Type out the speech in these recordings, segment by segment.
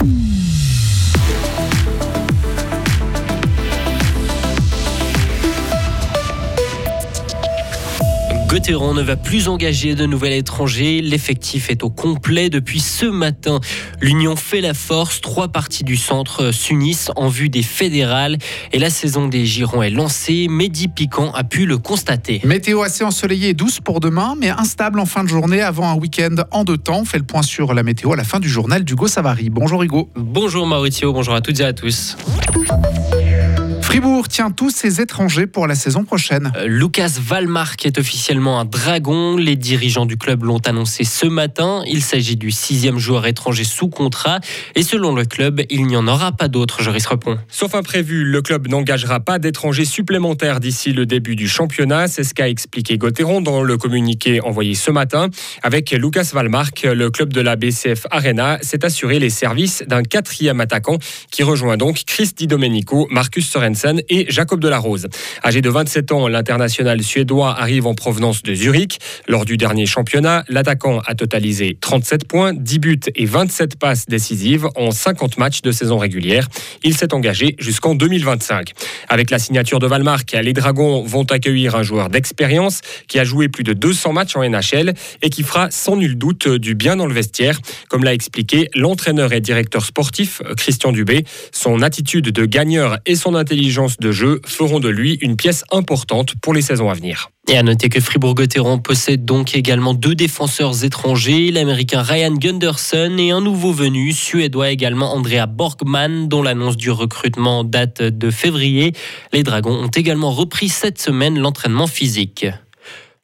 Mm-hmm. Gauthieron ne va plus engager de nouvel étrangers. L'effectif est au complet depuis ce matin. L'Union fait la force. Trois parties du centre s'unissent en vue des fédérales. Et la saison des Girons est lancée. Mehdi Piquant a pu le constater. Météo assez ensoleillée et douce pour demain, mais instable en fin de journée avant un week-end en deux temps. On fait le point sur la météo à la fin du journal d'Hugo Savary. Bonjour Hugo. Bonjour Maurizio, bonjour à toutes et à tous. Fribourg tient tous ses étrangers pour la saison prochaine. Euh, Lucas Valmark est officiellement un dragon. Les dirigeants du club l'ont annoncé ce matin. Il s'agit du sixième joueur étranger sous contrat. Et selon le club, il n'y en aura pas d'autres, Joris Repon. Sauf imprévu, le club n'engagera pas d'étrangers supplémentaires d'ici le début du championnat. C'est ce qu'a expliqué Gauthieron dans le communiqué envoyé ce matin. Avec Lucas Valmark, le club de la BCF Arena s'est assuré les services d'un quatrième attaquant qui rejoint donc Chris Di Domenico, Marcus Sorensen et Jacob Delarose. Âgé de 27 ans, l'international suédois arrive en provenance de Zurich. Lors du dernier championnat, l'attaquant a totalisé 37 points, 10 buts et 27 passes décisives en 50 matchs de saison régulière. Il s'est engagé jusqu'en 2025. Avec la signature de Valmark, les Dragons vont accueillir un joueur d'expérience qui a joué plus de 200 matchs en NHL et qui fera sans nul doute du bien dans le vestiaire. Comme l'a expliqué l'entraîneur et directeur sportif Christian Dubé, son attitude de gagneur et son intelligence de jeu feront de lui une pièce importante pour les saisons à venir. Et à noter que Fribourg-Gotteron possède donc également deux défenseurs étrangers, l'américain Ryan Gunderson et un nouveau venu, suédois également Andrea Borgman, dont l'annonce du recrutement date de février. Les Dragons ont également repris cette semaine l'entraînement physique.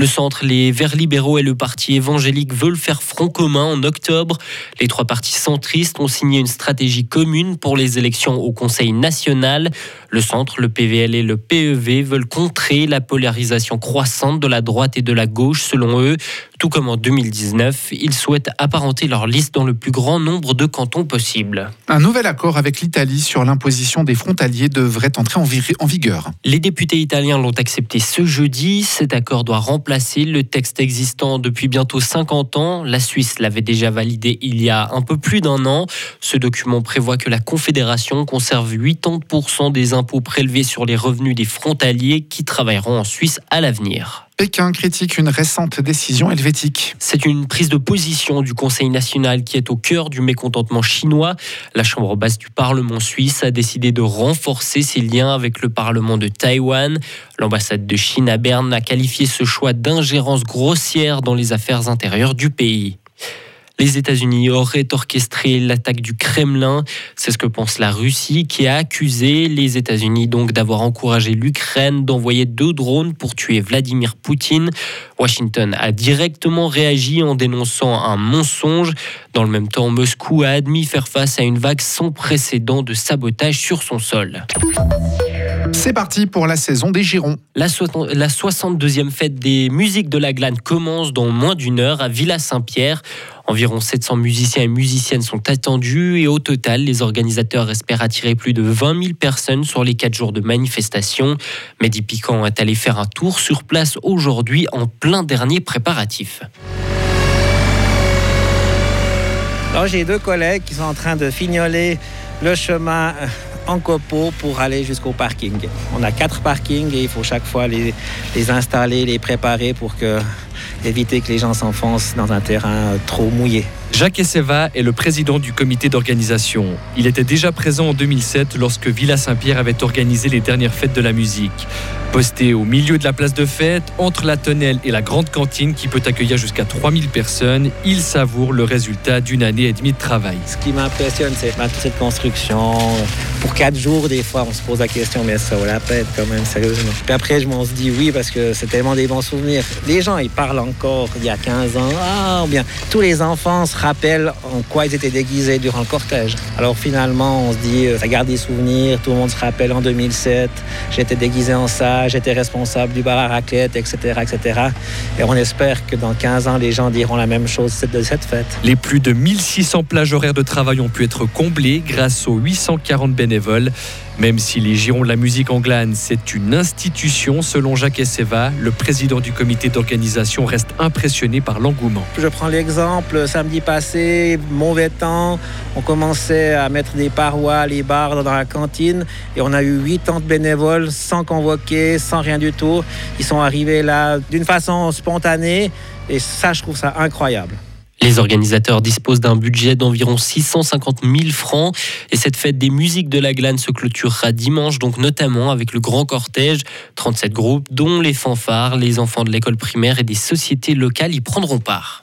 Le centre, les Verts libéraux et le parti évangélique veulent faire front commun en octobre. Les trois partis centristes ont signé une stratégie commune pour les élections au Conseil national. Le centre, le PVL et le PEV veulent contrer la polarisation croissante de la droite et de la gauche, selon eux. Tout comme en 2019, ils souhaitent apparenter leur liste dans le plus grand nombre de cantons possible. Un nouvel accord avec l'Italie sur l'imposition des frontaliers devrait entrer en, vigueur. Les députés italiens l'ont accepté ce jeudi. Cet accord doit remplacer le texte existant depuis bientôt 50 ans. La Suisse l'avait déjà validé il y a un peu plus d'un an. Ce document prévoit que la Confédération conserve 80% des impôts prélevés sur les revenus des frontaliers qui travailleront en Suisse à l'avenir. Pékin critique une récente décision helvétique. C'est une prise de position du Conseil national qui est au cœur du mécontentement chinois. La Chambre basse du Parlement suisse a décidé de renforcer ses liens avec le Parlement de Taïwan. L'ambassade de Chine à Berne a qualifié ce choix d'ingérence grossière dans les affaires intérieures du pays les États-Unis auraient orchestré l'attaque du Kremlin. C'est ce que pense la Russie qui a accusé les États-Unis donc d'avoir encouragé l'Ukraine d'envoyer deux drones pour tuer Vladimir Poutine. Washington a directement réagi en dénonçant un mensonge. Dans le même temps, Moscou a admis faire face à une vague sans précédent de sabotage sur son sol. C'est parti pour la saison des Girons. La, 62e fête des musiques de la glane commence dans moins d'une heure à Villa Saint-Pierre. Environ 700 musiciens et musiciennes sont attendus et au total, les organisateurs espèrent attirer plus de 20 000 personnes sur les 4 jours de manifestation. Mehdi Piquant est allé faire un tour sur place aujourd'hui en plein dernier préparatif. J'ai deux collègues qui sont en train de fignoler le chemin en copeaux pour aller jusqu'au parking. On a quatre parkings et il faut chaque fois les installer, les préparer pour que, éviter que les gens s'enfoncent dans un terrain trop mouillé. Jacques Esseva est le président du comité d'organisation. Il était déjà présent en 2007 lorsque Villa Saint-Pierre avait organisé les dernières fêtes de la musique. Posté au milieu de la place de fête, entre la tonnelle et la grande cantine qui peut accueillir jusqu'à 3000 personnes, il savoure le résultat d'une année et demie de travail. Ce qui m'impressionne, c'est cette construction. Pour quatre jours, des fois, on se pose la question, mais ça vaut la peine quand même, sérieusement? Puis après, je m'en dis oui parce que c'est tellement des bons souvenirs. Les gens, ils parlent encore il y a 15 ans. Ah, bien, tous les enfants se rappellent en quoi ils étaient déguisés durant le cortège. Alors finalement, on se dit, euh, ça garde des souvenirs. Tout le monde se rappelle en 2007, j'étais déguisé en ça j'étais responsable du bar à raclette, etc., etc. Et on espère que dans 15 ans, les gens diront la même chose de cette fête. Les plus de 1600 plages horaires de travail ont pu être comblées grâce aux 840 bénévoles. Même si les Girons de la musique anglaise, c'est une institution, selon Jacques Esseva, le président du comité d'organisation reste impressionné par l'engouement. Je prends l'exemple, samedi passé, passé, mauvais temps. On commençait à mettre des parois, les bars dans la cantine. Et on a eu 80 bénévoles sans convoquer, sans rien du tout. Ils sont arrivés là d'une façon spontanée. Et ça, je trouve ça incroyable. Les organisateurs disposent d'un budget d'environ 650 000 francs et cette fête des musiques de la glane se clôturera dimanche, donc notamment avec le grand cortège. 37 groupes, dont les fanfares, les enfants de l'école primaire et des sociétés locales y prendront part.